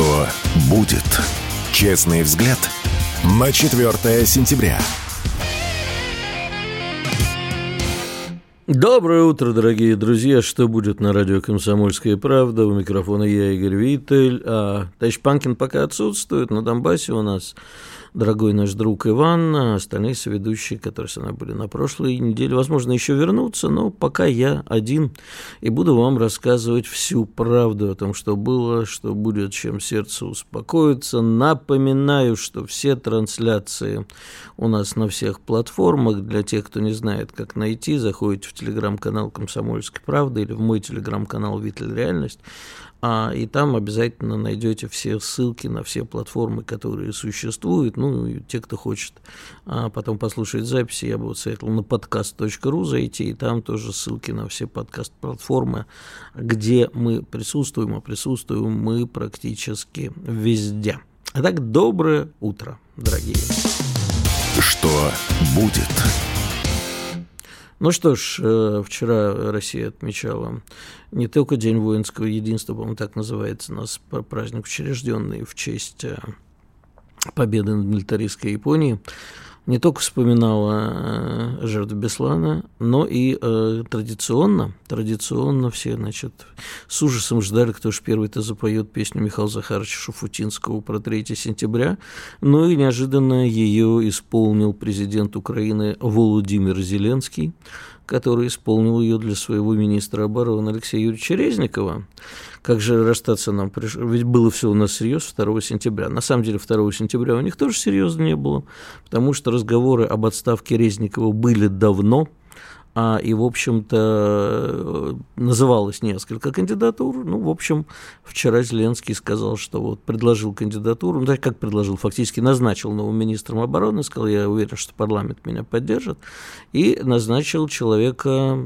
Что будет? Честный взгляд на 4 сентября. Доброе утро, дорогие друзья. Что будет на радио «Комсомольская правда»? У микрофона я, Игорь Виттель. А товарищ Панкин пока отсутствует. На Донбассе у нас дорогой наш друг Иван, а остальные соведущие, которые со мной были на прошлой неделе, возможно, еще вернутся, но пока я один и буду вам рассказывать всю правду о том, что было, что будет, чем сердце успокоится. Напоминаю, что все трансляции у нас на всех платформах. Для тех, кто не знает, как найти, заходите в телеграм-канал «Комсомольской правды» или в мой телеграм-канал «Витель Реальность» а, и там обязательно найдете все ссылки на все платформы, которые существуют. Ну, и те, кто хочет а, потом послушать записи, я бы вот советовал на podcast.ru зайти, и там тоже ссылки на все подкаст-платформы, где мы присутствуем, а присутствуем мы практически везде. Итак, доброе утро, дорогие. Что будет? Ну что ж, э, вчера Россия отмечала не только День воинского единства, по-моему, так называется у нас праздник, учрежденный в честь э, победы над милитаристской Японией, не только вспоминала э, жертв Беслана, но и э, традиционно, традиционно все, значит, с ужасом ждали, кто же первый-то запоет песню Михаила Захаровича Шуфутинского про 3 сентября, но и неожиданно ее исполнил президент Украины Володимир Зеленский, который исполнил ее для своего министра обороны Алексея Юрьевича Резникова. Как же расстаться нам пришлось? Ведь было все у нас серьезно 2 сентября. На самом деле 2 сентября у них тоже серьезно не было, потому что разговоры об отставке Резникова были давно – а, и, в общем-то, называлось несколько кандидатур. Ну, в общем, вчера Зеленский сказал, что вот предложил кандидатуру, ну, как предложил, фактически назначил новым министром обороны, сказал, я уверен, что парламент меня поддержит, и назначил человека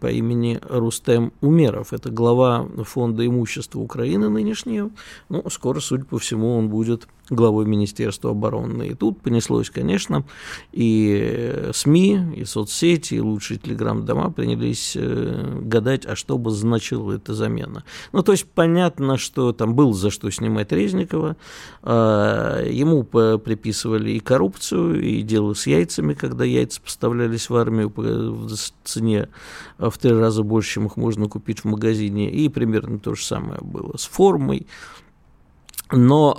по имени Рустем Умеров. Это глава фонда имущества Украины нынешнего. Ну, скоро, судя по всему, он будет главой Министерства обороны. И тут понеслось, конечно, и СМИ, и соцсети, и лучшие телеграм-дома принялись э, гадать, а что бы значила эта замена. Ну, то есть понятно, что там было за что снимать Резникова, а, ему приписывали и коррупцию, и дело с яйцами, когда яйца поставлялись в армию в цене в три раза больше, чем их можно купить в магазине, и примерно то же самое было с формой, но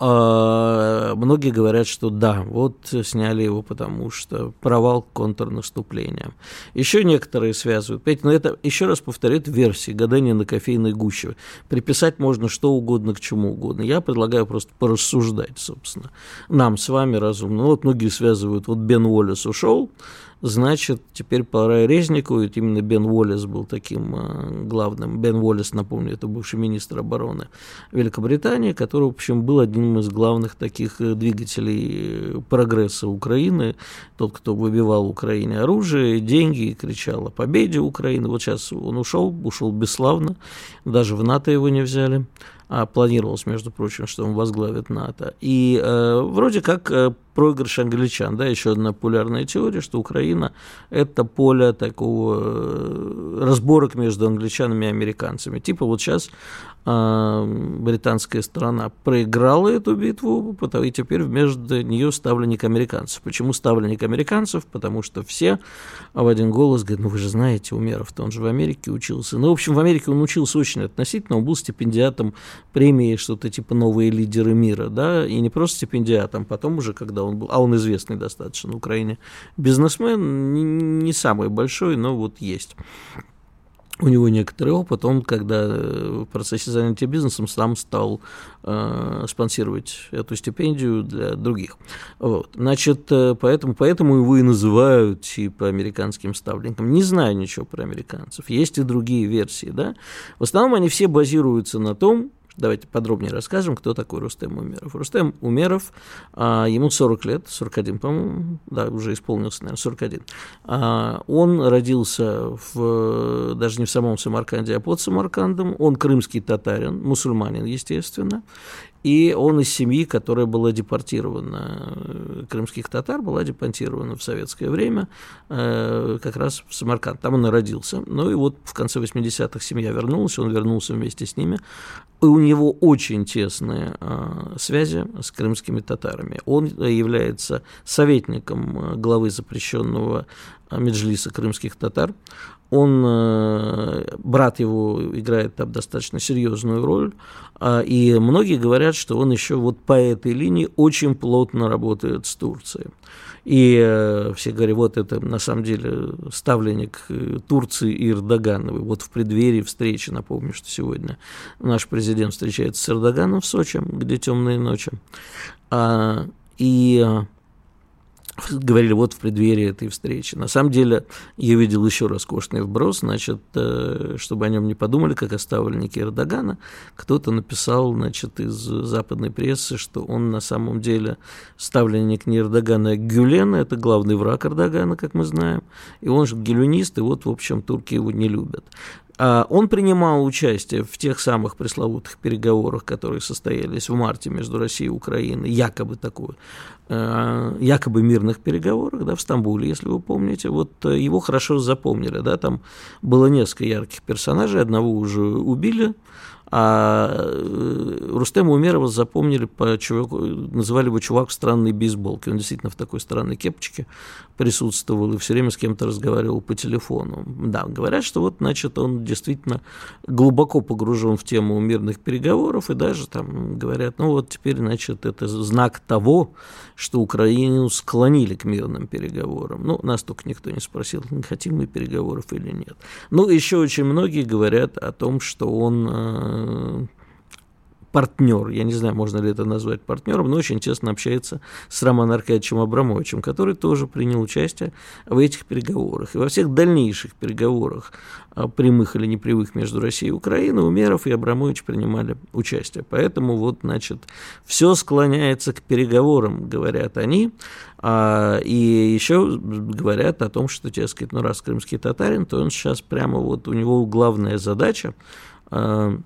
э, многие говорят, что да, вот сняли его, потому что провал контрнаступления. Еще некоторые связывают. Опять, но это, еще раз повторю, это версии гадания на кофейной гуще. Приписать можно что угодно к чему угодно. Я предлагаю просто порассуждать, собственно. Нам с вами разумно. Ну, вот многие связывают, вот Бен Уоллес ушел, значит, теперь пора Резникову, ведь именно Бен Уоллес был таким э, главным. Бен Уоллес, напомню, это бывший министр обороны Великобритании, который, в общем, был одним из главных таких э, двигателей прогресса Украины, тот, кто выбивал Украине оружие, деньги, и кричал о победе Украины. Вот сейчас он ушел, ушел бесславно, даже в НАТО его не взяли а планировалось, между прочим, что он возглавит НАТО. И э, вроде как э, проигрыш англичан, да, еще одна популярная теория, что Украина – это поле такого э, разборок между англичанами и американцами. Типа вот сейчас британская сторона проиграла эту битву, и теперь вместо нее ставленник американцев. Почему ставленник американцев? Потому что все в один голос говорят, ну вы же знаете, Умеров-то он же в Америке учился. Ну, в общем, в Америке он учился очень относительно, он был стипендиатом премии что-то типа «Новые лидеры мира», да, и не просто стипендиатом, потом уже, когда он был, а он известный достаточно на Украине, бизнесмен, не самый большой, но вот есть у него некоторый опыт, он, когда э, в процессе занятия бизнесом, сам стал э, спонсировать эту стипендию для других. Вот. Значит, э, поэтому, поэтому его и называют типа американским ставленником. Не знаю ничего про американцев, есть и другие версии, да. В основном они все базируются на том, Давайте подробнее расскажем, кто такой Рустем Умеров. Рустем Умеров, а, ему 40 лет, 41, по-моему, да, уже исполнился, наверное, 41. А, он родился в, даже не в самом Самарканде, а под Самаркандом. Он крымский татарин, мусульманин, естественно. И он из семьи, которая была депортирована, э, крымских татар, была депортирована в советское время э, как раз в Самарканд. Там он и родился. Ну и вот в конце 80-х семья вернулась, он вернулся вместе с ними. И у него очень тесные э, связи с крымскими татарами. Он является советником главы запрещенного Меджлиса крымских татар. Он, э, брат его играет там достаточно серьезную роль, а, и многие говорят, что он еще вот по этой линии очень плотно работает с Турцией. И э, все говорят, вот это на самом деле ставленник э, Турции и Эрдогана. Вот в преддверии встречи, напомню, что сегодня наш президент встречается с Эрдоганом в Сочи, где темные ночи. А, и говорили вот в преддверии этой встречи. На самом деле, я видел еще роскошный вброс, значит, э, чтобы о нем не подумали, как о ставленнике Эрдогана, кто-то написал, значит, из западной прессы, что он на самом деле ставленник не Эрдогана, а Гюлена, это главный враг Эрдогана, как мы знаем, и он же гелюнист, и вот, в общем, турки его не любят. А он принимал участие в тех самых пресловутых переговорах, которые состоялись в марте между Россией и Украиной, якобы такой, э, якобы мирных переговорах, да, в Стамбуле, если вы помните. Вот э, его хорошо запомнили, да, там было несколько ярких персонажей, одного уже убили, а э, Рустема Умерова запомнили по чуваку, называли его чувак в странной бейсболке. Он действительно в такой странной кепочке присутствовал и все время с кем-то разговаривал по телефону. Да, говорят, что вот, значит, он действительно глубоко погружен в тему мирных переговоров, и даже там говорят, ну вот теперь, значит, это знак того, что Украину склонили к мирным переговорам. Ну, нас только никто не спросил, хотим мы переговоров или нет. Ну, еще очень многие говорят о том, что он э, партнер, я не знаю, можно ли это назвать партнером, но очень тесно общается с Романом Аркадьевичем Абрамовичем, который тоже принял участие в этих переговорах. И во всех дальнейших переговорах, а, прямых или непрямых между Россией и Украиной, Умеров и Абрамович принимали участие. Поэтому вот, значит, все склоняется к переговорам, говорят они. А, и еще говорят о том, что, дескать, ну раз крымский татарин, то он сейчас прямо вот, у него главная задача а,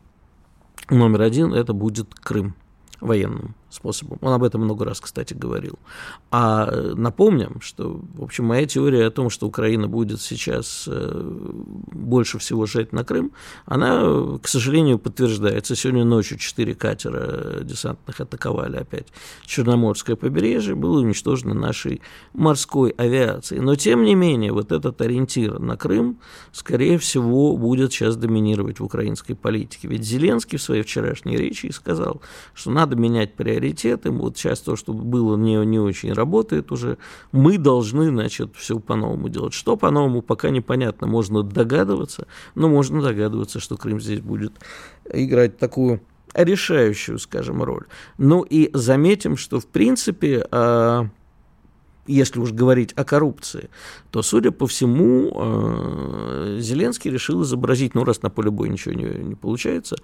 номер один это будет Крым военным способом. Он об этом много раз, кстати, говорил. А э, напомним, что, в общем, моя теория о том, что Украина будет сейчас э, больше всего жать на Крым, она, к сожалению, подтверждается. Сегодня ночью четыре катера десантных атаковали опять Черноморское побережье, было уничтожено нашей морской авиацией. Но, тем не менее, вот этот ориентир на Крым, скорее всего, будет сейчас доминировать в украинской политике. Ведь Зеленский в своей вчерашней речи сказал, что надо менять приоритеты приоритеты. Вот сейчас то, что было, не, не очень работает уже. Мы должны, значит, все по-новому делать. Что по-новому, пока непонятно. Можно догадываться, но можно догадываться, что Крым здесь будет играть такую решающую, скажем, роль. Ну и заметим, что, в принципе, а, если уж говорить о коррупции, то, судя по всему, э, Зеленский решил изобразить, ну, раз на поле боя ничего не, не получается,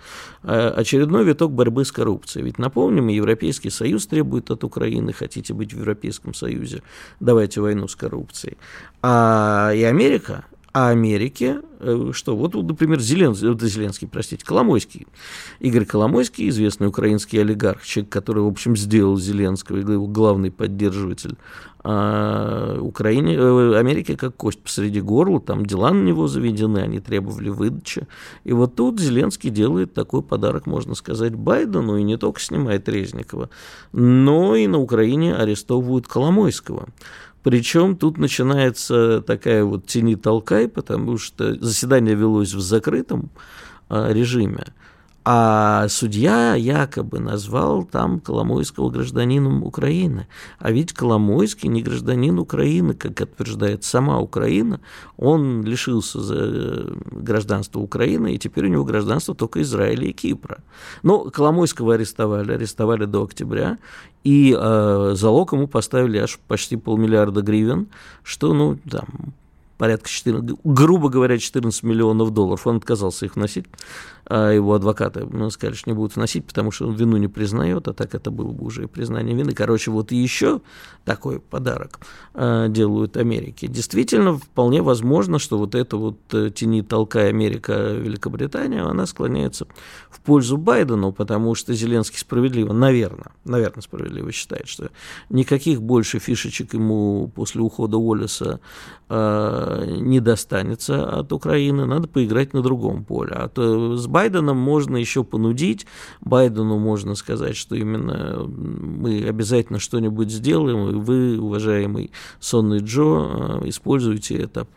э, очередной виток борьбы с коррупцией. Ведь, напомним, Европейский Союз требует от Украины, хотите быть в Европейском Союзе, давайте войну с коррупцией. А и Америка а Америке, э, что вот, например, Зеленский, Зеленский, простите, Коломойский, Игорь Коломойский, известный украинский олигарх, человек, который, в общем, сделал Зеленского, его главный поддерживатель а Украине, э, Америке как кость посреди горла, там дела на него заведены, они требовали выдачи. И вот тут Зеленский делает такой подарок, можно сказать, Байдену, и не только снимает Резникова, но и на Украине арестовывают Коломойского. Причем тут начинается такая вот тени-толкай, потому что заседание велось в закрытом а, режиме. А судья якобы назвал там Коломойского гражданином Украины. А ведь Коломойский не гражданин Украины, как утверждает сама Украина. Он лишился э, гражданства Украины, и теперь у него гражданство только Израиля и Кипра. Но Коломойского арестовали, арестовали до октября, и э, залог ему поставили аж почти полмиллиарда гривен, что, ну, там, порядка 14, грубо говоря, 14 миллионов долларов. Он отказался их вносить. А его адвокаты ну, сказали, что не будут вносить, потому что он вину не признает, а так это было бы уже признание вины. Короче, вот и еще такой подарок э, делают Америке. Действительно, вполне возможно, что вот эта вот э, тени толкая Америка Великобритания, она склоняется в пользу Байдену, потому что Зеленский справедливо, наверное, наверное, справедливо считает, что никаких больше фишечек ему после ухода Уоллеса э, не достанется от Украины, надо поиграть на другом поле. А то с Байденом можно еще понудить, Байдену можно сказать, что именно мы обязательно что-нибудь сделаем, и вы, уважаемый сонный Джо, э, используйте это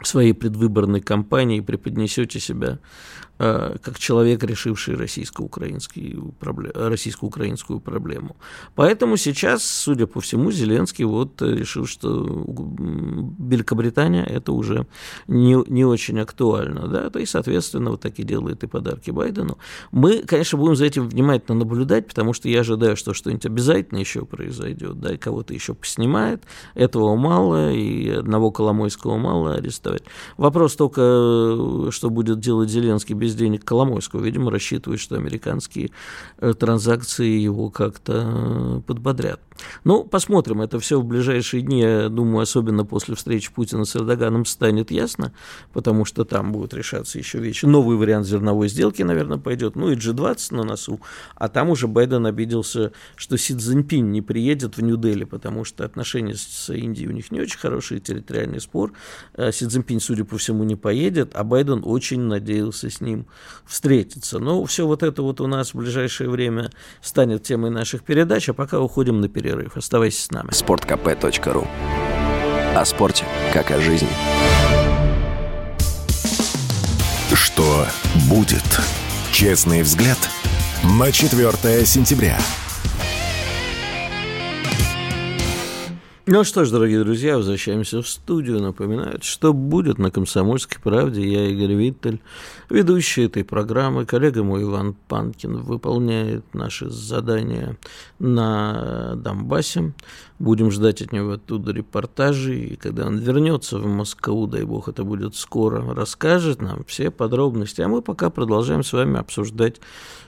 в своей предвыборной кампании, преподнесете себя как человек, решивший российско-украинскую российско-украинскую проблему. Поэтому сейчас, судя по всему, Зеленский вот решил, что Великобритания это уже не, не очень актуально. Да? И, соответственно, вот так и делает и подарки Байдену. Мы, конечно, будем за этим внимательно наблюдать, потому что я ожидаю, что что-нибудь обязательно еще произойдет, да, и кого-то еще поснимает. Этого мало, и одного Коломойского мало арестовать. Вопрос только, что будет делать Зеленский без без денег Коломойского. Видимо, рассчитывает, что американские э, транзакции его как-то э, подбодрят. Ну, посмотрим. Это все в ближайшие дни, я думаю, особенно после встречи Путина с Эрдоганом станет ясно, потому что там будут решаться еще вещи. Новый вариант зерновой сделки, наверное, пойдет. Ну, и G20 на носу. А там уже Байден обиделся, что Си Цзиньпинь не приедет в Нью-Дели, потому что отношения с Индией у них не очень хорошие, территориальный спор. Э, Си Цзиньпинь, судя по всему, не поедет, а Байден очень надеялся с ним ним встретиться. Но все вот это вот у нас в ближайшее время станет темой наших передач, а пока уходим на перерыв. Оставайся с нами. sportkp.ru О спорте, как о жизни. Что будет? Честный взгляд на 4 сентября. Ну что ж, дорогие друзья, возвращаемся в студию. Напоминаю, что будет на «Комсомольской правде». Я Игорь Виттель, ведущий этой программы. Коллега мой Иван Панкин выполняет наши задания на Донбассе. Будем ждать от него оттуда репортажи. И когда он вернется в Москву, дай бог, это будет скоро, расскажет нам все подробности. А мы пока продолжаем с вами обсуждать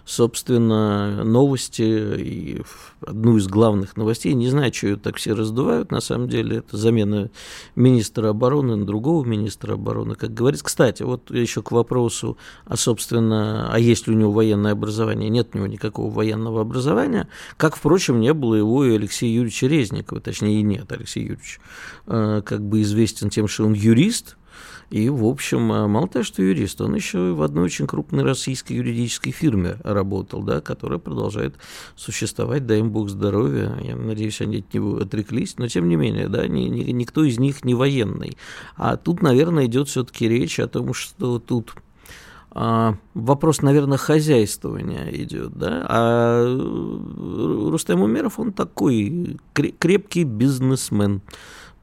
собственно, новости и одну из главных новостей. Не знаю, что ее так все раздувают, на самом деле, это замена министра обороны на другого министра обороны, как говорится. Кстати, вот еще к вопросу, а, собственно, а есть ли у него военное образование? Нет у него никакого военного образования, как, впрочем, не было его и Алексея Юрьевича Резникова, точнее, и нет, Алексей Юрьевич э, как бы известен тем, что он юрист, и, в общем, а, мало того, что юрист, он еще в одной очень крупной российской юридической фирме работал, да, которая продолжает существовать, дай им бог здоровья. Я надеюсь, они от него отреклись, но тем не менее, да, ни, ни, никто из них не военный. А тут, наверное, идет все-таки речь о том, что тут а, вопрос, наверное, хозяйствования идет, да, а Рустем Умеров, он такой крепкий бизнесмен,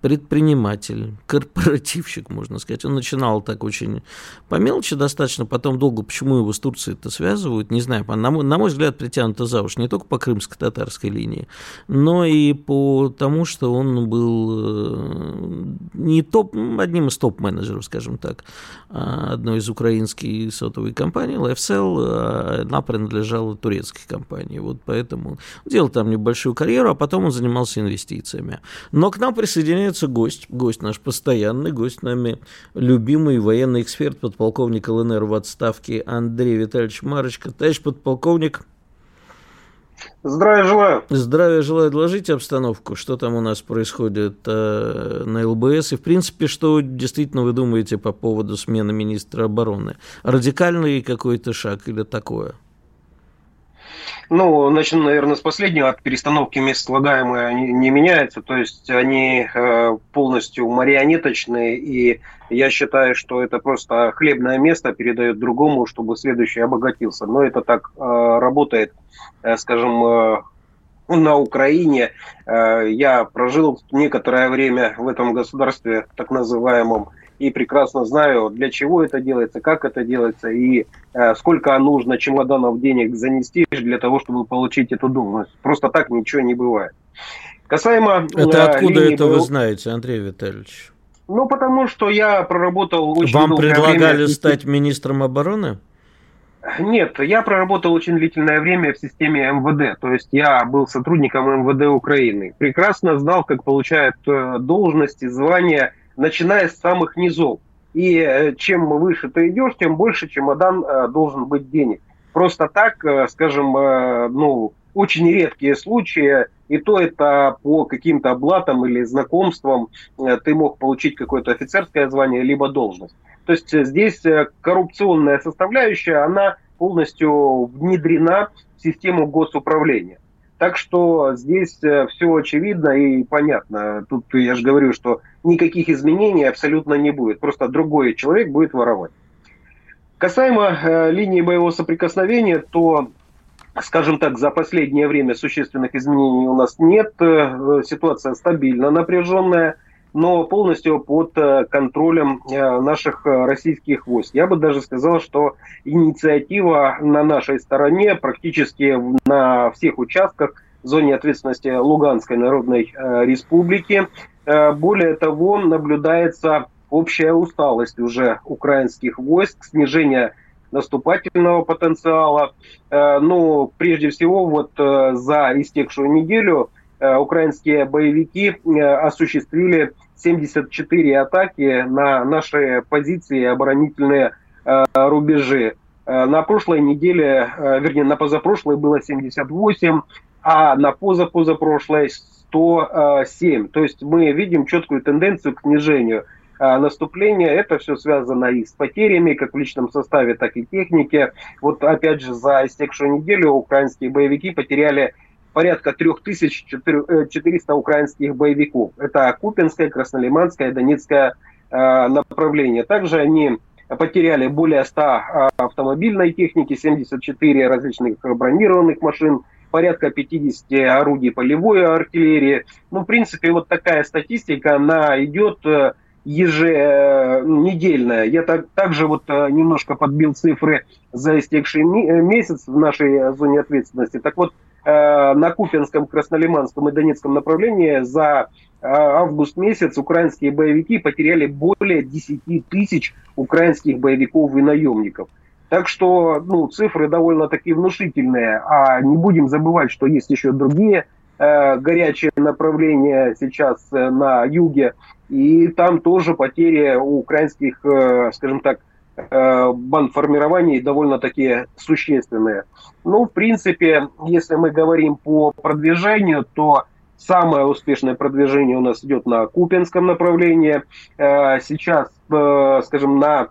предприниматель, корпоративщик, можно сказать. Он начинал так очень по мелочи достаточно, потом долго, почему его с Турцией это связывают, не знаю, на мой, на мой взгляд, притянуто за уши, не только по крымско-татарской линии, но и по тому, что он был э, не топ, одним из топ-менеджеров, скажем так, а, одной из украинских сотовой компаний, LifeCell, а она принадлежала турецкой компании, вот поэтому делал там небольшую карьеру, а потом он занимался инвестициями. Но к нам присоединяется появляется гость, гость наш постоянный, гость нами любимый военный эксперт, подполковник ЛНР в отставке Андрей Витальевич Марочка. Товарищ подполковник, Здравия желаю. Здравия желаю. Доложите обстановку, что там у нас происходит э, на ЛБС, и, в принципе, что действительно вы думаете по поводу смены министра обороны? Радикальный какой-то шаг или такое? Ну, начну, наверное, с последнего. От перестановки мест слагаемые они не меняются. То есть они э, полностью марионеточные. И я считаю, что это просто хлебное место передает другому, чтобы следующий обогатился. Но это так э, работает, э, скажем, на Украине. Я прожил некоторое время в этом государстве, так называемом, и прекрасно знаю, для чего это делается, как это делается и э, сколько нужно чемоданов денег занести для того, чтобы получить эту должность. Просто так ничего не бывает. Касаемо... Это э, откуда линии, это вы знаете, Андрей Витальевич? Ну, потому что я проработал очень Вам предлагали время... стать министром обороны? Нет, я проработал очень длительное время в системе МВД, то есть я был сотрудником МВД Украины. Прекрасно знал, как получают э, должности, звания, начиная с самых низов. И э, чем выше ты идешь, тем больше чемодан э, должен быть денег. Просто так, скажем, ну, очень редкие случаи, и то это по каким-то облатам или знакомствам ты мог получить какое-то офицерское звание, либо должность. То есть здесь коррупционная составляющая, она полностью внедрена в систему госуправления. Так что здесь э, все очевидно и понятно. Тут я же говорю, что никаких изменений абсолютно не будет. Просто другой человек будет воровать. Касаемо э, линии боевого соприкосновения, то, скажем так, за последнее время существенных изменений у нас нет. Э, ситуация стабильно напряженная но полностью под э, контролем э, наших э, российских войск. Я бы даже сказал, что инициатива на нашей стороне практически на всех участках в зоне ответственности Луганской Народной Республики. Более того, наблюдается общая усталость уже украинских войск, снижение наступательного потенциала. Ну, прежде всего, вот за истекшую неделю украинские боевики осуществили 74 атаки на наши позиции оборонительные э, рубежи. Э, на прошлой неделе, э, вернее, на позапрошлой было 78, а на позапозапрошлой 107. То есть мы видим четкую тенденцию к снижению наступления. Это все связано и с потерями, как в личном составе, так и технике. Вот опять же, за истекшую неделю украинские боевики потеряли порядка 3400 э, украинских боевиков. Это Купинское, Краснолиманское, Донецкое э, направление. Также они потеряли более 100 э, автомобильной техники, 74 различных бронированных машин, порядка 50 орудий полевой артиллерии. Ну, в принципе, вот такая статистика, она идет еженедельная. Я так, также вот немножко подбил цифры за истекший месяц в нашей зоне ответственности. Так вот, на Купинском, Краснолиманском и Донецком направлении за э, август месяц украинские боевики потеряли более 10 тысяч украинских боевиков и наемников. Так что ну, цифры довольно-таки внушительные. А не будем забывать, что есть еще другие э, горячие направления сейчас э, на юге. И там тоже потери у украинских, э, скажем так, Э, бандформирований довольно-таки существенные. Ну, в принципе, если мы говорим по продвижению, то самое успешное продвижение у нас идет на Купинском направлении. Э, сейчас, э, скажем, на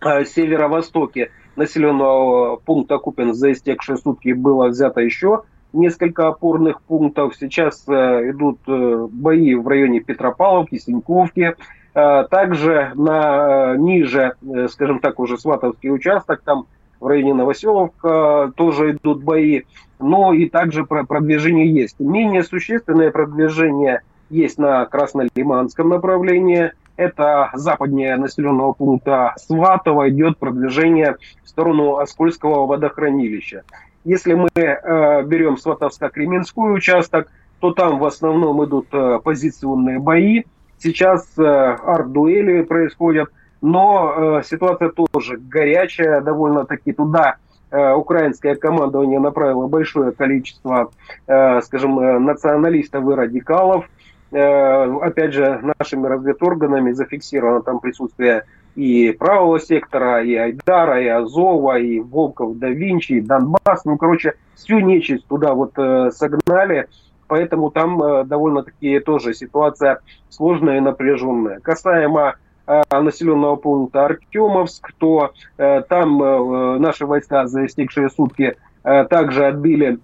северо-востоке населенного пункта Купин за истекшие сутки было взято еще несколько опорных пунктов. Сейчас идут бои в районе Петропавловки, Синьковки, также на э, ниже, э, скажем так, уже Сватовский участок, там в районе Новоселовка тоже идут бои, но и также продвижение есть. Менее существенное продвижение есть на Краснолиманском направлении. Это западнее населенного пункта Сватово идет продвижение в сторону Оскольского водохранилища. Если мы э, берем Сватовско-Кременской участок, то там в основном идут э, позиционные бои. Сейчас э, арт-дуэли происходят, но э, ситуация тоже горячая, довольно-таки туда э, украинское командование направило большое количество, скажем, националистов и радикалов. Опять же, нашими разведорганами зафиксировано там присутствие и правого сектора, и Айдара, и Азова, и Волков, да Винчи, и Донбасс. Ну, короче, всю нечисть туда вот согнали поэтому там э, довольно-таки тоже ситуация сложная и напряженная. Касаемо э, населенного пункта Артемовск, то э, там наши войска за истекшие сутки также отбили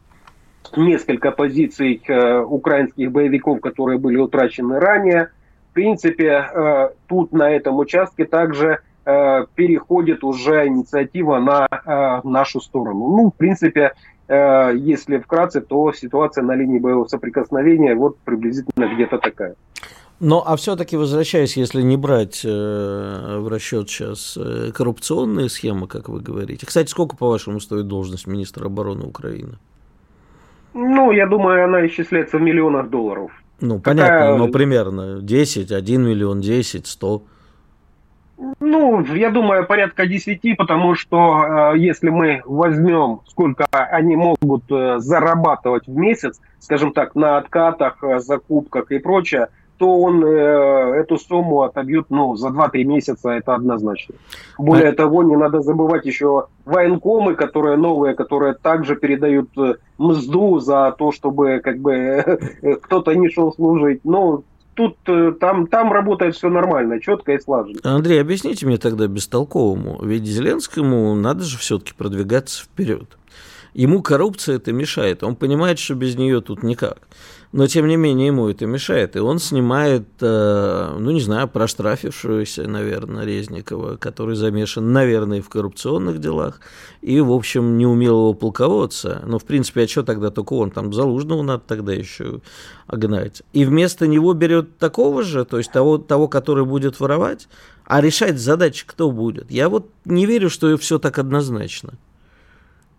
несколько позиций украинских боевиков, которые были утрачены ранее. В принципе, тут на этом участке также переходит уже инициатива на нашу сторону. Ну, в принципе, если вкратце, то ситуация на линии боевого соприкосновения вот приблизительно где-то такая. Но, а все-таки возвращаясь, если не брать э, в расчет сейчас э, коррупционные схемы, как вы говорите. Кстати, сколько, по-вашему, стоит должность министра обороны Украины? Ну, я думаю, она исчисляется в миллионах долларов. Ну, Какая... понятно, но примерно 10, 1 миллион, 10, 100. Ну, я думаю, порядка 10, потому что э, если мы возьмем, сколько они могут э, зарабатывать в месяц, скажем так, на откатах, э, закупках и прочее, то он э, эту сумму отобьет ну, за 2-3 месяца, это однозначно. Более а... того, не надо забывать еще военкомы, которые новые, которые также передают э, мзду за то, чтобы как бы кто-то не шел служить. Ну, тут э, там, там работает все нормально, четко и слаженно. Андрей, объясните мне тогда бестолковому, ведь Зеленскому надо же все-таки продвигаться вперед. Ему коррупция это мешает, он понимает, что без нее тут никак но тем не менее ему это мешает. И он снимает, э, ну не знаю, проштрафившегося, наверное, Резникова, который замешан, наверное, в коррупционных делах, и, в общем, неумелого полководца. Но, в принципе, а что тогда только он? Там Залужного надо тогда еще огнать. И вместо него берет такого же, то есть того, того который будет воровать, а решать задачи кто будет? Я вот не верю, что все так однозначно.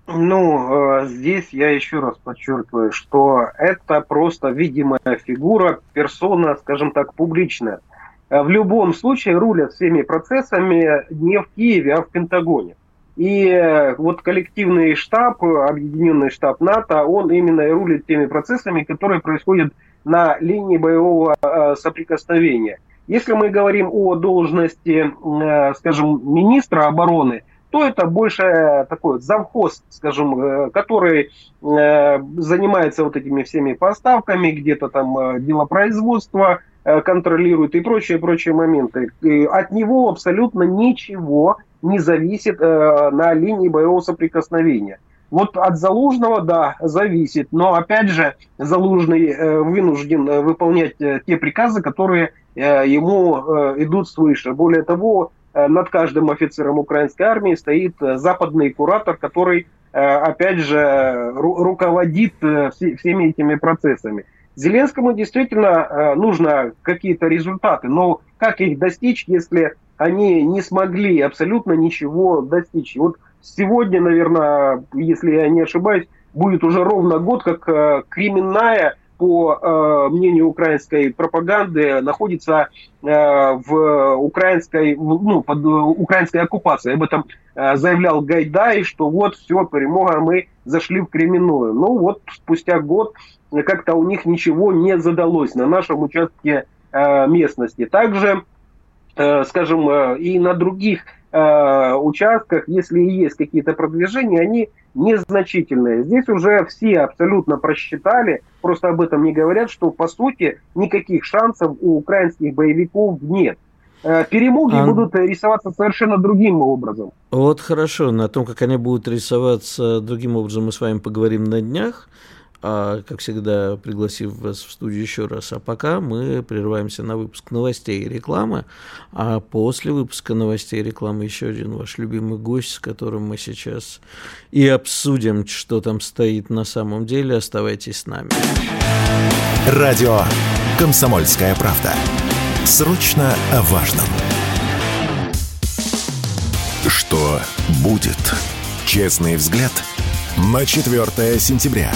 Ну, э, здесь я еще раз подчеркиваю, что это просто видимая фигура, персона, скажем так, публичная. Э, в любом случае рулят всеми процессами не в Киеве, а в Пентагоне. И э, вот коллективный штаб, объединенный штаб НАТО, он именно и рулит теми процессами, которые происходят на линии боевого соприкосновения. Если мы говорим о должности, скажем, министра обороны – то это больше такой завхоз, скажем, э, который э, занимается вот этими всеми поставками, где-то там э, делопроизводство контролирует и прочие, прочие моменты. И от него абсолютно ничего не зависит на линии боевого соприкосновения. Вот от Залужного, да, зависит, но опять же Залужный вынужден выполнять те приказы, которые ему идут свыше. Более того, Э, над каждым офицером украинской армии стоит э, западный куратор, который, э, опять же, руководит всеми этими процессами. Зеленскому действительно нужно какие-то результаты, но как их достичь, если они не смогли абсолютно ничего достичь? Вот сегодня, наверное, если я не ошибаюсь, будет уже ровно год, как криминальная по э, мнению украинской пропаганды, находится э, в украинской, ну, под украинской оккупацией. Об этом э, заявлял Гайдай, что вот все, перемога, мы зашли в криминальную. Ну вот спустя год как-то у них ничего не задалось на нашем участке э, местности. Также, э, скажем, э, и на других э, участках, если есть какие-то продвижения, они незначительные. Здесь уже все абсолютно просчитали, просто об этом не говорят, что по сути никаких шансов у украинских боевиков нет. Э, перемоги а... будут рисоваться совершенно другим образом. Вот хорошо, на том, как они будут рисоваться другим образом, мы с вами поговорим на днях а, как всегда, пригласив вас в студию еще раз. А пока мы прерываемся на выпуск новостей и рекламы, а после выпуска новостей и рекламы еще один ваш любимый гость, с которым мы сейчас и обсудим, что там стоит на самом деле. Оставайтесь с нами. Радио «Комсомольская правда». Срочно о важном. Что будет? Честный взгляд на 4 сентября.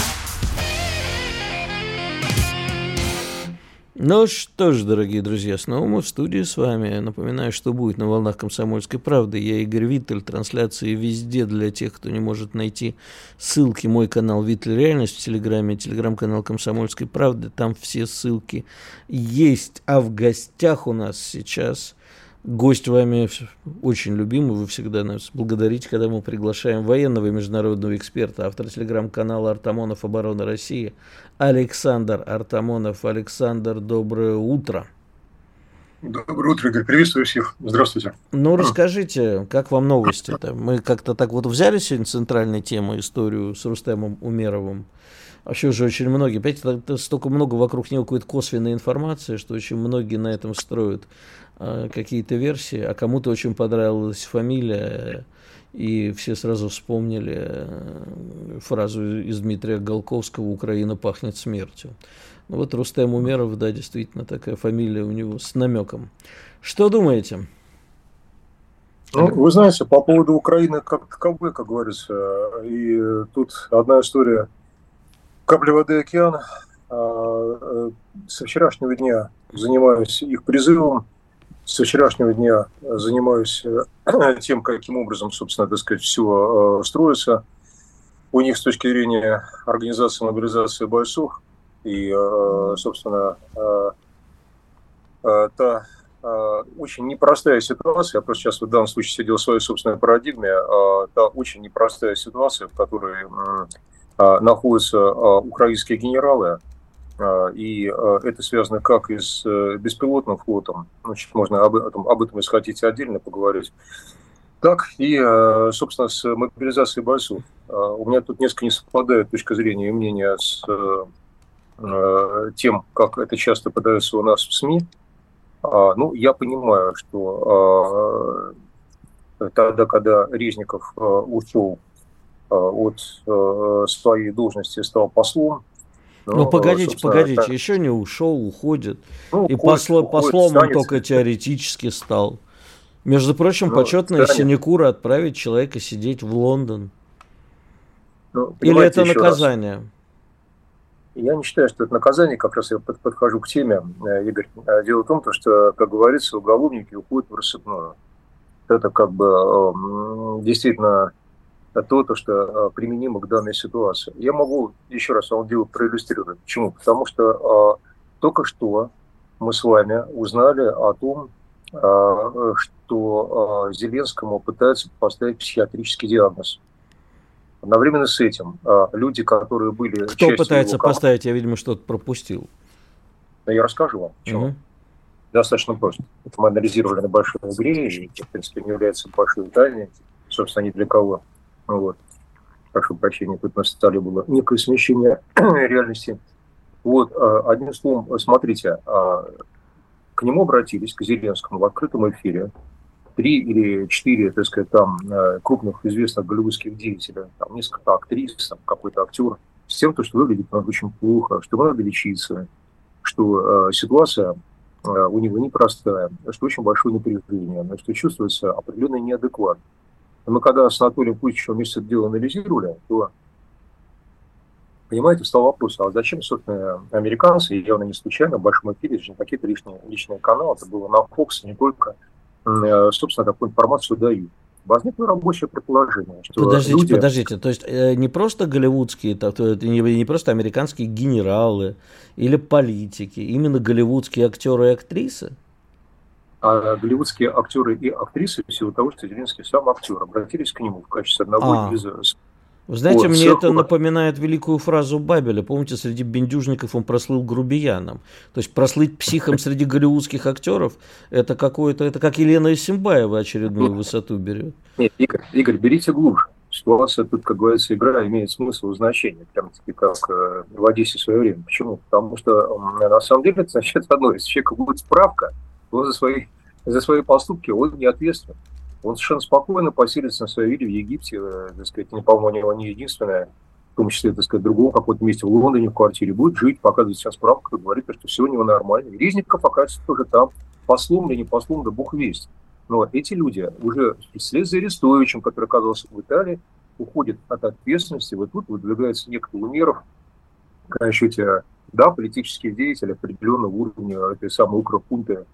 Ну что ж, дорогие друзья, снова мы в студии с вами. Напоминаю, что будет на волнах «Комсомольской правды». Я Игорь Виттель, трансляции везде для тех, кто не может найти ссылки. Мой канал «Виттель Реальность» в Телеграме, телеграм-канал «Комсомольской правды». Там все ссылки есть. А в гостях у нас сейчас Гость вами очень любимый, вы всегда нас благодарите, когда мы приглашаем военного и международного эксперта, автора телеграм-канала «Артамонов. Оборона России» Александр Артамонов. Александр, доброе утро. Доброе утро, Игорь. Приветствую всех. Здравствуйте. Ну, расскажите, как вам новости-то? Мы как-то так вот взяли сегодня центральной тему историю с Рустемом Умеровым. Вообще уже очень многие, понимаете, столько много вокруг него какой-то косвенной информации, что очень многие на этом строят какие-то версии, а кому-то очень понравилась фамилия, и все сразу вспомнили э, фразу из Дмитрия Голковского «Украина пахнет смертью». Ну вот Рустем Умеров, да, действительно такая фамилия у него с намеком. Что думаете? Ну, вы знаете, по поводу Украины как таковой, как говорится, и тут одна история. Капля воды океан. А, э, со вчерашнего дня занимаюсь их призывом С вчерашнего дня занимаюсь тем, каким образом, собственно, так сказать, все строится. У них с точки зрения организации мобилизации бойцов и, собственно, та очень непростая ситуация, я просто сейчас в данном случае сидел в своей собственной парадигме, та очень непростая ситуация, в которой находятся украинские генералы, и это связано как и с э, беспилотным флотом, значит, можно об этом, об этом, если хотите, отдельно поговорить, так и, э, собственно, с мобилизацией бойцов. У меня тут несколько не совпадает точка зрения и мнения с э, тем, как это часто подается у нас в СМИ. А, ну, я понимаю, что а, тогда, когда Резников а, ушел от своей должности, стал послом, ну, ну погодите, погодите, так... еще не ушел, уходит. Ну, и посло, уходит, послом станет... он только теоретически стал. Между прочим, ну, почетная станет... синекура отправить человека сидеть в Лондон. Ну, Или это наказание? Раз. Я не считаю, что это наказание, как раз я подхожу к теме, э, Игорь. Э, дело в том, что, как говорится, уголовники уходят в рассыпную. Это как бы эм, действительно то, то, что э, применимо к данной ситуации. Я могу еще раз вам дело проиллюстрировать. Почему? Потому что только что мы с вами узнали о том, что Зеленскому пытаются поставить психиатрический диагноз. Одновременно с этим а, люди, которые были... Кто пытается его... поставить? Я, видимо, что-то пропустил. Но я расскажу вам. Почему. Угу. Достаточно просто. Это мы анализировали на большой игре, и, в принципе, не является большой тайной, собственно, ни для кого. Вот. Прошу прощения, тут на столе было некое смещение реальности. Вот, а, одним словом, смотрите, а, к нему обратились, к Зеленскому, в открытом эфире, три или четыре, так сказать, там э, крупных известных голливудских деятелей, там несколько актрис, там какой-то актер, с тем, что выглядит очень плохо, что надо лечиться, что э, ситуация э, у него непростая, что очень большое напряжение, что чувствуется определенный неадекват. Мы когда с Анатолием Путичем вместе это дело анализировали, то, понимаете, встал вопрос, а зачем, собственно, американцы, и явно не случайно, в большом эфире, какие-то лишние, личные каналы, это было на Fox, не только, Э, собственно, такую информацию дают. Возникло рабочее предположение, что Подождите, люди... подождите, то есть э, не просто голливудские, то, то, не, не просто американские генералы или политики, именно голливудские актеры и актрисы? А голливудские актеры и актрисы, в силу того, что Зеленский сам актер, обратились к нему в качестве одного а. из вы знаете, вот, мне это напоминает великую фразу Бабеля. Помните, среди бендюжников он прослыл грубияном. То есть прослыть психом среди голливудских актеров, это какое-то, это как Елена Исимбаева очередную высоту берет. Нет, Игорь, Игорь, берите глубже. Ситуация тут, как говорится, игра имеет смысл и значение, прям таки как э, в Одессе в свое время. Почему? Потому что на самом деле это значит одно, если человека будет справка, он за свои, за свои поступки он не ответственен он совершенно спокойно поселится на своей вилле в Египте, э, так сказать, не, по-моему, не единственное, в том числе, так сказать, в другом каком-то месте в Лондоне в квартире, будет жить, показывать сейчас справку, говорит, что все у него нормально. И Резников окажется тоже там, послом или не послом, да бог весть. Но эти люди уже вслед за Арестовичем, который оказался в Италии, уходят от ответственности. Вот тут выдвигается некоторый Умеров, еще те, да, политические деятели определенного уровня этой самой укропунты,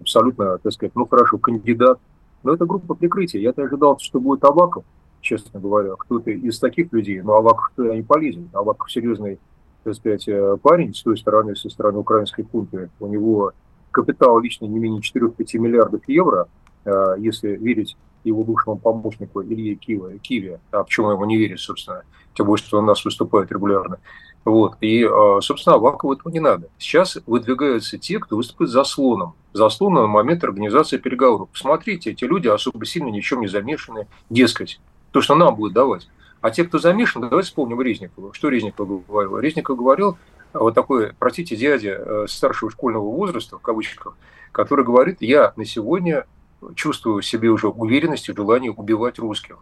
абсолютно, так сказать, ну хорошо, кандидат но это группа прикрытия. Я-то ожидал, что будет Аваков, честно говоря, кто-то из таких людей. Но Аваков туда не полезен. Аваков серьезный, так сказать, э, парень с той стороны, со стороны украинской пункты. У него капитал лично не менее 4-5 миллиардов евро, э, если верить его бывшему помощнику Илье Киеве, Киеве, а почему ему не верить, собственно, тем более, что он у нас выступает регулярно. Вот. И, а, собственно, Авакову этого не надо. Сейчас выдвигаются те, кто выступит заслоном. Заслоном на момент организации переговоров. Посмотрите, эти люди особо сильно ни в чем не замешаны, дескать, то, что нам будет давать. А те, кто замешан, давайте вспомним Резникова. Что Резников говорил? Резников говорил, вот такой, простите, дядя э, старшего школьного возраста, в кавычках, который говорит, я на сегодня чувствую в себе уже уверенность и желание убивать русских.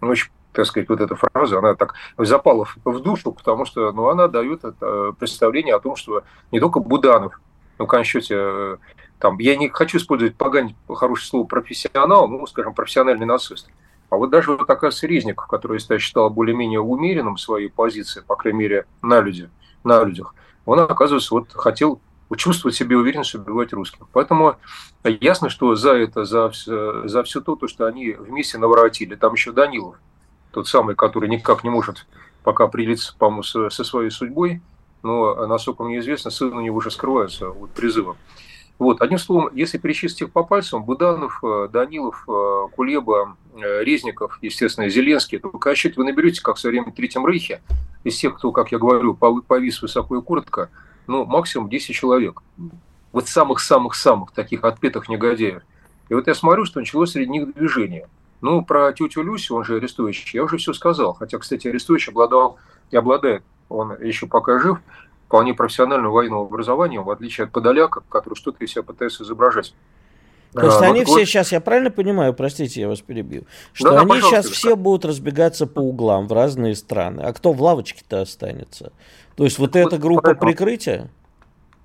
Ну, очень так сказать, вот эта фраза, она так запала в душу, потому что ну, она дает это представление о том, что не только Буданов, ну, в конечном э, там, я не хочу использовать поганить хорошее слово профессионал, ну, скажем, профессиональный нацист. А вот даже вот такая Резников, который я считал более-менее умеренным в своей позиции, по крайней мере, на, люди, на людях, он, оказывается, вот хотел чувствовать себя уверенностью убивать русских. Поэтому ясно, что за это, за, за все то, то, что они вместе наворотили. Там еще Данилов, тот самый, который никак не может пока определиться, по-моему, со, со своей судьбой, но, насколько мне известно, сын у него уже скрывается от призыва. Вот, одним словом, если перечислить их по пальцам, Буданов, э, Данилов, э, Кулеба, э, Резников, естественно, Зеленский, то счет вы наберете, как в свое время в Третьем Рейхе, из тех, кто, как я говорю, повис высоко и коротко, ну, максимум 10 человек. Вот самых-самых-самых таких отпетых негодяев. И вот я смотрю, что началось среди них движение. Ну, про тетю Люсю, он же арестующий, я уже все сказал. Хотя, кстати, арестующий обладал и обладает, он еще пока жив, вполне профессионального военного образования, в отличие от Подоляка, который что-то из себя пытается изображать. То есть а, они все вот... сейчас, я правильно понимаю, простите, я вас перебью, что да, они сейчас все будут разбегаться по углам в разные страны. А кто в лавочке-то останется? То есть вот, вот эта группа поэтому... прикрытия?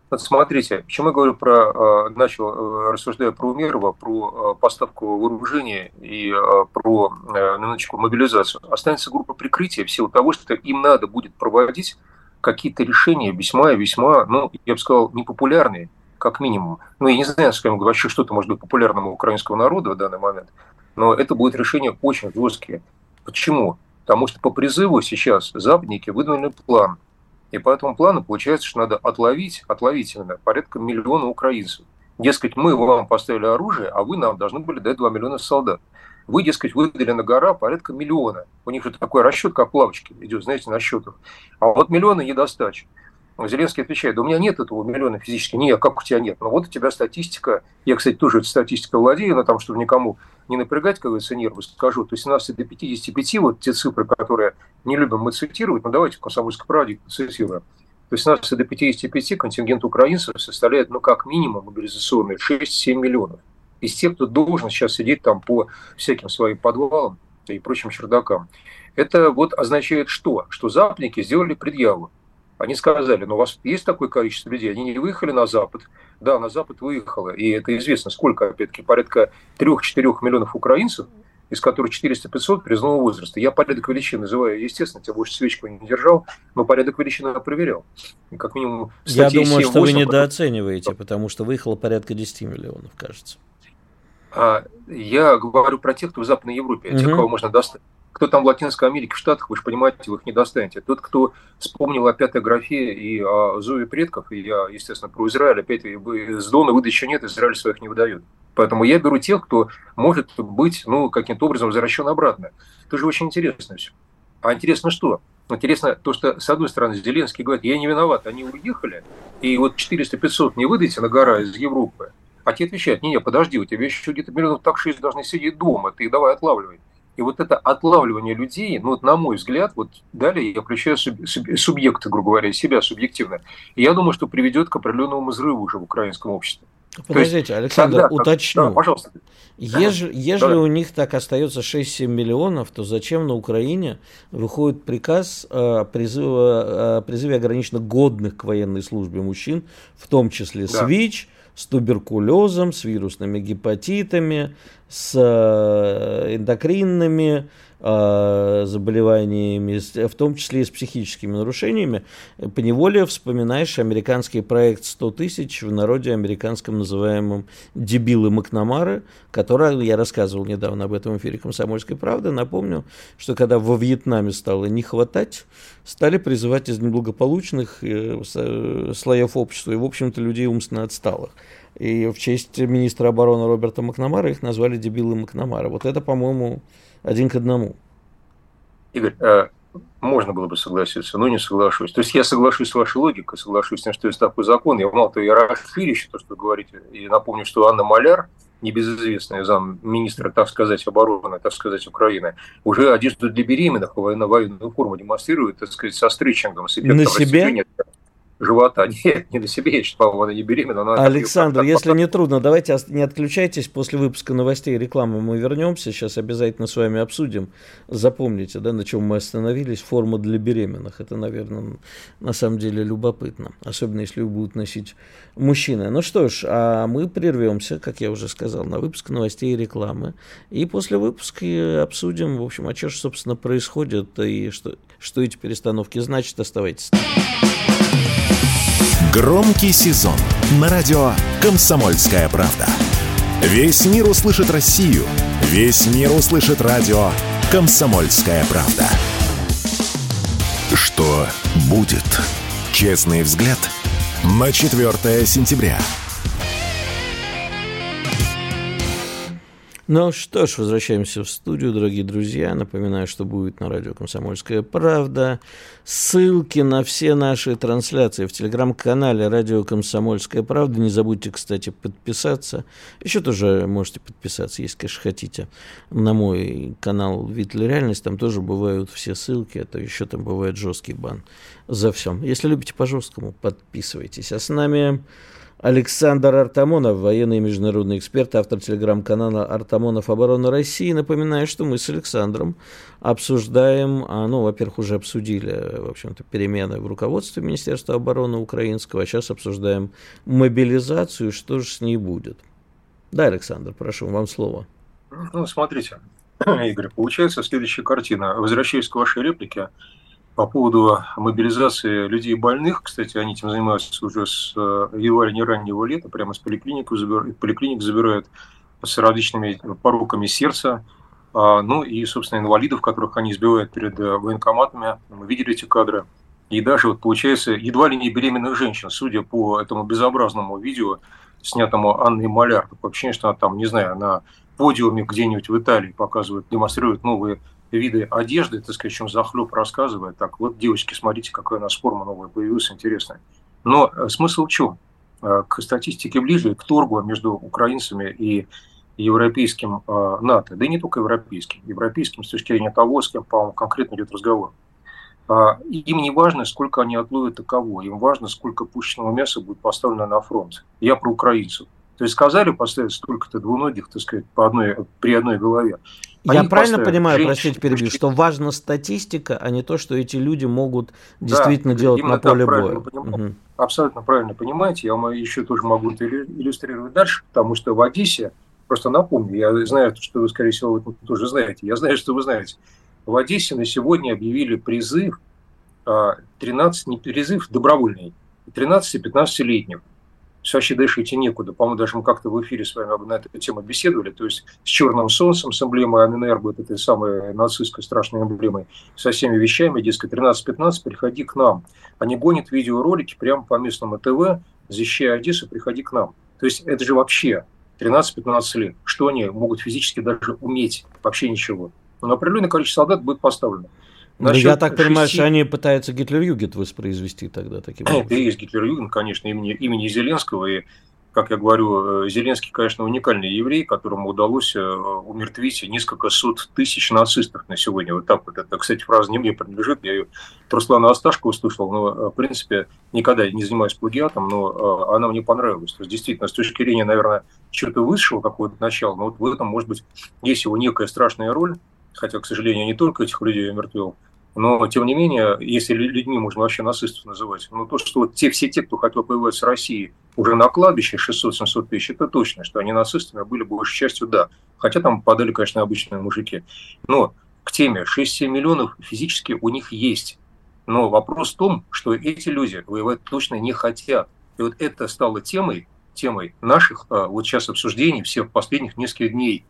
Вот смотрите, почему я говорю про, э, начал, э, рассуждая про Умерова, про э, поставку вооружения и про, на минуточку, мобилизацию. Останется группа прикрытия в силу того, что им надо будет проводить какие-то решения весьма-весьма, ну, я бы сказал, непопулярные, как минимум. Ну, я не знаю, скажем, вообще что-то может быть популярным у украинского народа в данный момент, но это будет решение очень жесткие. Почему? Потому что по призыву сейчас западники выдвинули план. И по этому плану получается, что надо отловить, отловить именно порядка миллиона украинцев. Дескать, мы вам поставили оружие, а вы нам должны были дать 2 миллиона солдат. Вы, дескать, выдали на гора порядка миллиона. У них же такой расчет, как лавочки идет, знаете, на счетах. А вот миллиона недостача. Зеленский отвечает, да у меня нет этого миллиона физически. Не, как у тебя нет? Ну вот у тебя статистика. Я, кстати, тоже этой статистикой владею, но там, чтобы никому не напрягать, как говорится, нервы, скажу. То есть 17 до 55, вот те цифры, которые не любим мы цитировать, но давайте в «Комсомольской правде» цитируем. То есть 17 до 55 контингент украинцев составляет, ну, как минимум, мобилизационный 6-7 миллионов из тех, кто должен сейчас сидеть там по всяким своим подвалам и прочим чердакам. Это вот означает что? Что западники сделали предъяву. Они сказали, ну у вас есть такое количество людей, они не выехали на Запад. Да, на Запад выехало, и это известно, сколько, опять-таки, порядка 3-4 миллионов украинцев, из которых 400-500 призывного возраста. Я порядок величин называю, естественно, тебя больше свечку не держал, но порядок величин я проверял. Как минимум, Я думаю, 7, что вы недооцениваете, потому что выехало порядка 10 миллионов, кажется. А я говорю про тех, кто в Западной Европе, угу. тех, кого можно достать. Кто там в Латинской Америке, в Штатах, вы же понимаете, вы их не достанете. Тот, кто вспомнил о пятой графе и о зове предков, и я, естественно, про Израиль, опять с Дона выдачи нет, Израиль своих не выдает. Поэтому я беру тех, кто может быть, ну, каким-то образом возвращен обратно. Это же очень интересно все. А интересно что? Интересно то, что, с одной стороны, Зеленский говорит, я не виноват, они уехали, и вот 400-500 не выдайте на гора из Европы, а те отвечают, не-не, подожди, у тебя еще где-то миллионов так шесть должны сидеть дома, ты давай отлавливай. И вот это отлавливание людей, ну, вот на мой взгляд, вот далее я включаю субъекты, грубо говоря, себя субъективно. И я думаю, что приведет к определенному взрыву уже в украинском обществе. Подождите, есть, Александр, тогда, уточню. Да, пожалуйста. Ежели, ежели да. у них так остается 6-7 миллионов, то зачем на Украине выходит приказ о призыве, о призыве ограниченно годных к военной службе мужчин, в том числе да. СВИЧ, с туберкулезом, с вирусными гепатитами, с э, эндокринными э, заболеваниями, в том числе и с психическими нарушениями, поневоле вспоминаешь американский проект «100 тысяч», в народе американском называемом «Дебилы Макнамары», который я рассказывал недавно об этом эфире «Комсомольской правды». Напомню, что когда во Вьетнаме стало не хватать, стали призывать из неблагополучных э, слоев общества и, в общем-то, людей умственно отсталых. И в честь министра обороны Роберта Макнамара их назвали дебилы Макнамара. Вот это, по-моему, один к одному. Игорь, а можно было бы согласиться, но не соглашусь. То есть я соглашусь с вашей логикой, соглашусь с тем, что есть такой закон. Я мало того, я расширящий то, что вы говорите. И напомню, что Анна Маляр, небезызвестная замминистра, так сказать, обороны, так сказать, Украины, уже одежду для беременных на военную форму демонстрирует, так сказать, со стричингом, с эффектом На себе? Живота. Нет, не на себе, я по-моему, она не беременна. Она Александр, если не трудно, давайте не отключайтесь. После выпуска новостей и рекламы мы вернемся. Сейчас обязательно с вами обсудим. Запомните, да, на чем мы остановились. Форма для беременных. Это, наверное, на самом деле любопытно. Особенно, если вы будут носить мужчины. Ну что ж, а мы прервемся, как я уже сказал, на выпуск новостей и рекламы. И после выпуска обсудим, в общем, а что же, собственно, происходит и что, что эти перестановки значат. Оставайтесь. Громкий сезон на радио «Комсомольская правда». Весь мир услышит Россию. Весь мир услышит радио «Комсомольская правда». Что будет? Честный взгляд на 4 сентября. Ну что ж, возвращаемся в студию, дорогие друзья. Напоминаю, что будет на радио «Комсомольская правда». Ссылки на все наши трансляции в телеграм-канале «Радио Комсомольская правда». Не забудьте, кстати, подписаться. Еще тоже можете подписаться, если, конечно, хотите, на мой канал «Виталь Реальность». Там тоже бывают все ссылки. Это еще там бывает жесткий бан за все. Если любите по-жесткому, подписывайтесь. А с нами... Александр Артамонов, военный и международный эксперт, автор телеграм-канала «Артамонов. Оборона России». Напоминаю, что мы с Александром обсуждаем, а, ну, во-первых, уже обсудили, в общем-то, перемены в руководстве Министерства обороны украинского, а сейчас обсуждаем мобилизацию, что же с ней будет. Да, Александр, прошу, вам слово. Ну, смотрите, Игорь, получается следующая картина. Возвращаясь к вашей реплике, по поводу мобилизации людей больных, кстати, они этим занимаются уже с э, ли не раннего лета, прямо с поликлиник, забирают, поликлиник забирают с различными пороками сердца, а, ну и, собственно, инвалидов, которых они избивают перед э, военкоматами. Мы видели эти кадры. И даже, вот, получается, едва ли не беременных женщин, судя по этому безобразному видео, снятому Анной Маляр. Вообще, что она там, не знаю, на подиуме где-нибудь в Италии показывает, демонстрирует новые виды одежды, так сказать, чем захлеб рассказывает. Так, вот, девочки, смотрите, какая у нас форма новая появилась, интересная. Но э, смысл в чем? Э, к статистике ближе, к торгу между украинцами и европейским э, НАТО, да и не только европейским, европейским с точки зрения того, с кем, по-моему, конкретно идет разговор. Им не важно, сколько они отловят и кого, им важно, сколько пушечного мяса будет поставлено на фронт. Я про украинцев. То есть сказали поставить столько-то двуногих, так сказать, по одной, при одной голове. Они Я правильно понимаю, женщин, простите, перебью, что важна статистика, а не то, что эти люди могут действительно да, делать на поле боя. Угу. Абсолютно правильно понимаете. Я еще тоже могу это иллюстрировать дальше, потому что в Одессе, просто напомню, я знаю, что вы, скорее всего, вы тоже знаете, я знаю, что вы знаете. В Одессе на сегодня объявили призыв 13, а, не призыв добровольный, 13-15-летних вообще дальше идти некуда. По-моему, даже мы как-то в эфире с вами на эту тему беседовали, то есть с черным солнцем, с эмблемой ННР, этой самой нацистской страшной эмблемой, со всеми вещами, дескать, 13-15, приходи к нам. Они гонят видеоролики прямо по местному ТВ, защищая Одессу, приходи к нам. То есть это же вообще 13-15 лет. Что они могут физически даже уметь? Вообще ничего. Но определенное количество солдат будет поставлено. Ну, я так понимаю, что они пытаются Гитлер-Югент воспроизвести тогда таким образом. Это и есть Гитлер-Югент, конечно, имени, имени Зеленского. И, как я говорю, э, Зеленский, конечно, уникальный еврей, которому удалось э, умертвить несколько сот тысяч нацистов на сегодня. Вот так вот. Это, кстати, фраза не мне принадлежит. Я ее от Руслана Асташкова услышал, но, э, в принципе, никогда не занимаюсь плагиатом, но она мне понравилась. То есть, действительно, с точки зрения, наверное, чего-то высшего какого-то начала, но вот в этом, может быть, есть его некая страшная роль, хотя, к сожалению, не только этих людей умертвил, но, тем не менее, если людьми можно вообще нацистов называть, ну, то, что вот те, все те, кто хотел появиться в России уже на кладбище 600-700 тысяч, это точно, что они нацистами были большей частью, да. Хотя там подали, конечно, обычные мужики. Но к теме 6-7 миллионов физически у них есть. Но вопрос в том, что эти люди воевать точно не хотят. И вот это стало темой, темой наших а, вот сейчас обсуждений всех последних нескольких дней.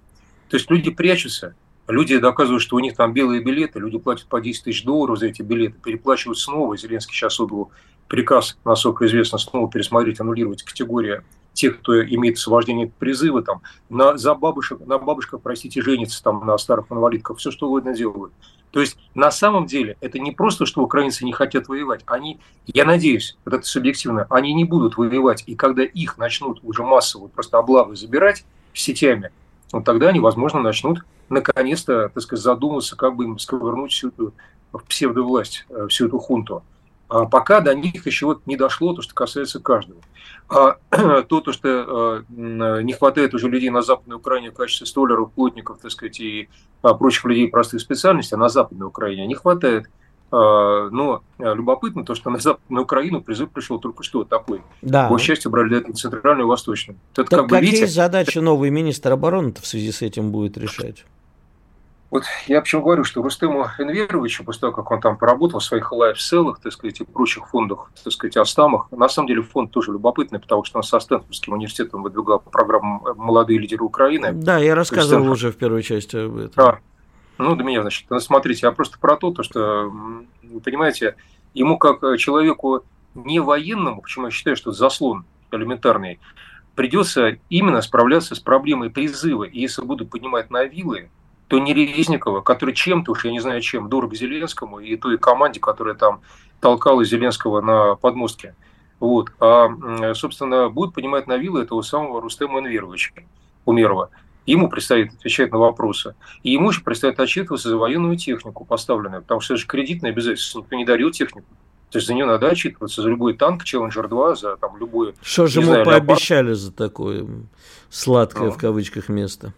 То есть люди прячутся, Люди доказывают, что у них там белые билеты, люди платят по 10 тысяч долларов за эти билеты, переплачивают снова. Зеленский сейчас отдал приказ, насколько известно, снова пересмотреть, аннулировать категорию тех, кто имеет освобождение призыва, там, на, за бабушек, на бабушках, простите, женится там на старых инвалидках, все что угодно делают. То есть на самом деле это не просто, что украинцы не хотят воевать, они, я надеюсь, вот это субъективно, они не будут воевать, и когда их начнут уже массово просто облавы забирать сетями, вот тогда они, возможно, начнут наконец-то, так сказать, задуматься, как бы им сковырнуть всю эту псевдовласть, э, всю эту хунту. А пока до них еще вот не дошло то, что касается каждого. А то, то, что э, не хватает уже людей на Западной Украине в качестве столяров, плотников, так сказать, и а, прочих людей простых специальностей, а на Западной Украине не хватает – а, но а, любопытно то, что на, Западную Украину призыв пришел только что такой. Да. По счастью, брали это центральную и восточную. Это, как какие бы, видите, задачи новый министр обороны в связи с этим будет решать? Вот я почему говорю, что Рустему Энверовичу, после того, как он там поработал в своих лайфселлах, так сказать, и прочих фондах, так сказать, Астамах, на самом деле фонд тоже любопытный, потому что он со Стэнфордским университетом выдвигал программу «Молодые лидеры Украины». Да, я рассказывал Стэнфорд... уже в первой части об этом. Да. Ну, до меня, значит, ну, смотрите, я просто про то, то, что, вы понимаете, ему как человеку не военному, почему я считаю, что это заслон элементарный, придется именно справляться с проблемой призыва. И если буду поднимать на вилы, то не Резникова, который чем-то уж, я не знаю чем, дорог Зеленскому и той команде, которая там толкала Зеленского на подмостке. Вот. А, собственно, будет поднимать на вилы этого самого Рустема Энверовича Умерова. Ему предстоит отвечать на вопросы. И ему еще предстоит отчитываться за военную технику поставленную, потому что это же кредитное обязательство, никто не дарил технику. То есть за нее надо отчитываться за любой танк, Challenger 2, за там любой... Что же ему знаю, пообещали леопард. за такое сладкое ну. в кавычках место?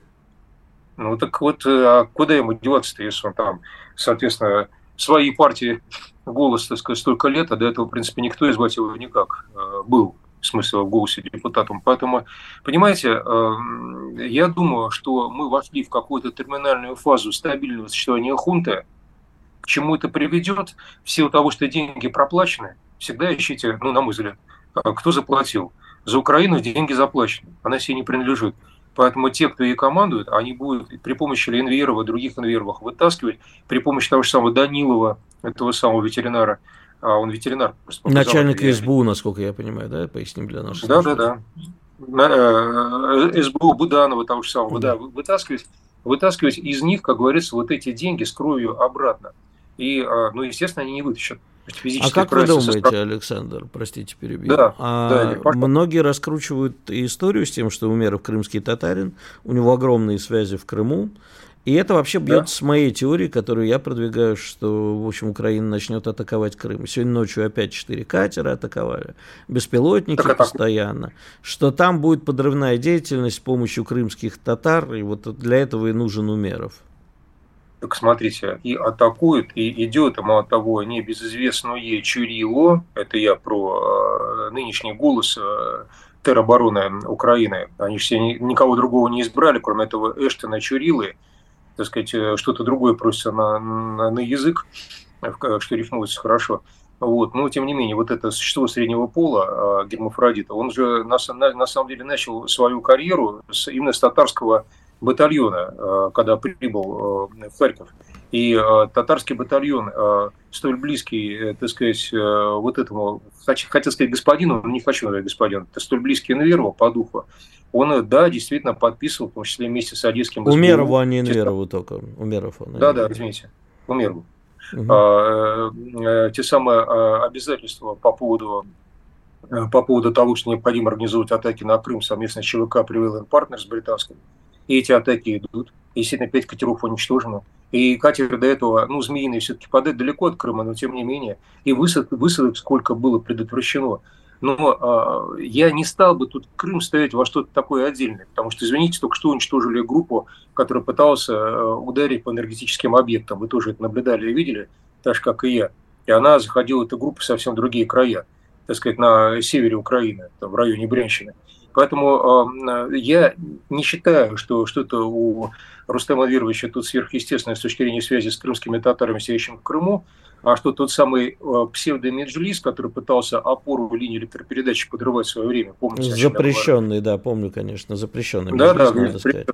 Ну так вот, э, а куда ему деваться-то, если он там, соответственно, своей партии голос, так сказать, столько лет, а до этого, в принципе, никто из его никак э, был, в смысле, в голосе депутатом. Поэтому, понимаете, э, я думаю, что мы вошли в какую-то терминальную фазу стабильного существования хунты, к чему это приведет, в силу того, что деньги проплачены, всегда ищите, ну, на мой взгляд, кто заплатил. За Украину деньги заплачены, она себе не принадлежит. Поэтому те, кто ей командует, они будут при помощи Ленверова, других инверовых вытаскивать, при помощи того же самого Данилова, этого самого ветеринара, а он ветеринар. Начальник СБУ, насколько я понимаю, да, поясним для наших Да, да, да. Э, СБУ Буданова, того же самого, да, вытаскивать, вытаскивать из них, как говорится, вот эти деньги с кровью обратно. И, а, ну, естественно, они не вытащат. А как вы думаете, со... Александр, простите, перебью, да, а да, многие раскручивают историю с тем, что Умеров крымский татарин, у него огромные связи в Крыму, и это вообще бьет да. с моей теорией, которую я продвигаю, что, в общем, Украина начнет атаковать Крым. Сегодня ночью опять четыре катера атаковали, беспилотники так, постоянно, что там будет подрывная деятельность с помощью крымских татар, и вот для этого и нужен Умеров. Так смотрите, и атакуют, и идет, и мало того, небезызвестное Чурило, это я про э, нынешний голос э, теробороны Украины, они все никого другого не избрали, кроме этого Эштона Чурилы, так сказать, э, что-то другое просится на, на, на язык, что рифмуется хорошо. Вот. Но, тем не менее, вот это существо среднего пола, гермафродита, он же на, на, на самом деле начал свою карьеру с, именно с татарского батальона, э, когда прибыл э, в Харьков. И э, татарский батальон, столь близкий, так сказать, вот этому, хотел сказать господину, но не хочу назвать господин, это столь близкий Инверову по духу, он, да, действительно подписывал, в том числе вместе с Одесским Умерову, а не Инверову только. Умеров. Да, да, извините. Умерову. Угу. А, те самые обязательства по поводу по поводу того, что необходимо организовать атаки на Крым совместно с ЧВК Prevailing Partners британским, и эти атаки идут. Естественно, пять катеров уничтожено. И катеры до этого, ну, змеиные все-таки падают далеко от Крыма, но тем не менее. И высадок, высадок сколько было предотвращено. Но э, я не стал бы тут Крым ставить во что-то такое отдельное, потому что, извините, только что уничтожили группу, которая пыталась э, ударить по энергетическим объектам. Вы тоже это наблюдали и видели, так же, как и я. И она заходила, эта группа, совсем другие края, так сказать, на севере Украины, в районе Брянщины. Поэтому э, я не считаю, что что-то у Рустема Вировича тут сверхъестественное с точки зрения связи с крымскими татарами, сидящими в Крыму, а что тот самый э, псевдомеджлис, который пытался опору линии электропередачи подрывать в свое время, помните? Запрещенный, да, помню, конечно, запрещенный. Да, да, надо сказать.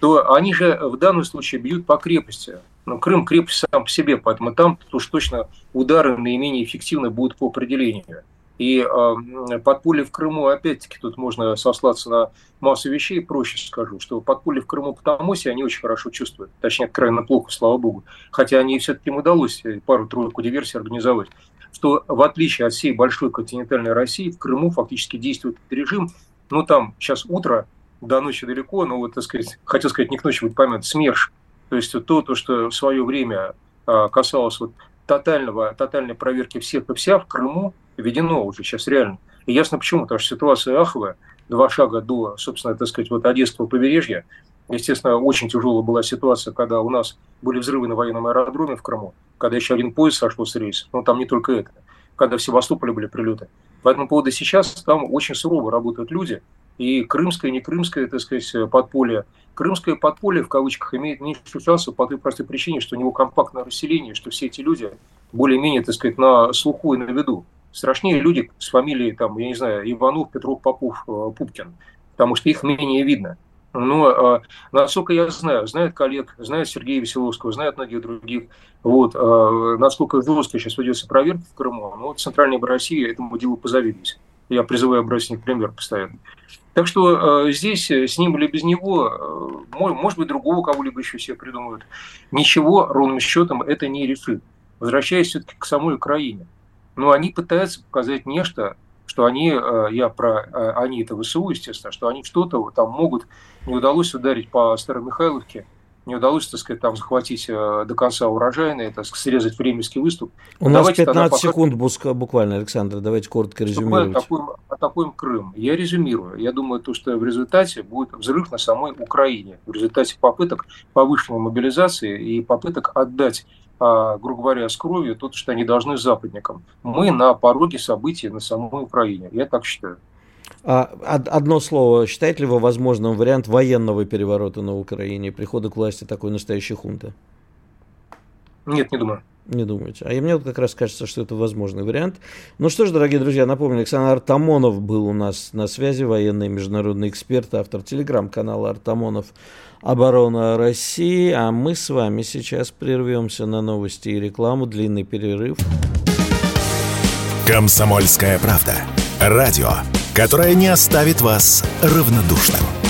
то они же в данном случае бьют по крепости. Но Крым крепость сам по себе, поэтому там уж точно удары наименее эффективны будут по определению. И э, подполье в Крыму, опять-таки, тут можно сослаться на массу вещей, проще скажу, что подполье в Крыму потому что они очень хорошо чувствуют, точнее, крайне плохо, слава богу, хотя они все-таки им удалось пару-тройку диверсий организовать, что в отличие от всей большой континентальной России, в Крыму фактически действует режим, ну там сейчас утро, до ночи далеко, но вот, так сказать, хотел сказать, не к ночи будет память, СМЕРШ, то есть то, то что в свое время а, касалось вот тотального, тотальной проверки всех и вся в Крыму введено уже сейчас реально. И ясно почему, потому что ситуация аховая, два шага до, собственно, так сказать, вот Одесского побережья. Естественно, очень тяжелая была ситуация, когда у нас были взрывы на военном аэродроме в Крыму, когда еще один поезд сошел с рейса, но там не только это, когда в Севастополе были прилеты. По этому поводу сейчас там очень сурово работают люди, и крымское, не крымское, так сказать, подполье. Крымское подполье, в кавычках, имеет меньше шансов по той простой причине, что у него компактное расселение, что все эти люди более-менее, так сказать, на слуху и на виду. Страшнее люди с фамилией, там, я не знаю, Иванов, Петров, Попов, э, Пупкин, потому что их менее видно. Но, э, насколько я знаю, знает коллег, знает Сергея Веселовского, знает многих других, вот, э, насколько жестко сейчас ведется проверка в Крыму, ну, вот Центральная Россия этому делу позавидуюсь. Я призываю брать с них пример постоянно. Так что э, здесь с ним или без него, э, может быть, другого кого-либо еще себе придумают. Ничего, ровным счетом, это не решит. Возвращаясь все-таки к самой Украине. Но они пытаются показать нечто, что они, э, я про э, они это ВСУ, естественно, что они что-то там могут, не удалось ударить по Старомихайловке, не удалось, так сказать, там захватить э, до конца урожайное, так сказать, срезать временский выступ. У нас 15 пока... секунд буквально, Александр, давайте коротко резюмировать. Атакуем, атакуем Крым. Я резюмирую. Я думаю, то, что в результате будет взрыв на самой Украине. В результате попыток повышенной мобилизации и попыток отдать грубо говоря, с кровью то, что они должны западникам. Мы на пороге событий на самой Украине. Я так считаю. А, одно слово. Считаете ли вы возможным вариант военного переворота на Украине, прихода к власти такой настоящей хунты? Нет, не думаю. Не думаете. А мне вот как раз кажется, что это возможный вариант. Ну что ж, дорогие друзья, напомню, Александр Артамонов был у нас на связи, военный международный эксперт, автор телеграм-канала Артамонов «Оборона России». А мы с вами сейчас прервемся на новости и рекламу. Длинный перерыв. «Комсомольская правда». Радио, которое не оставит вас равнодушным.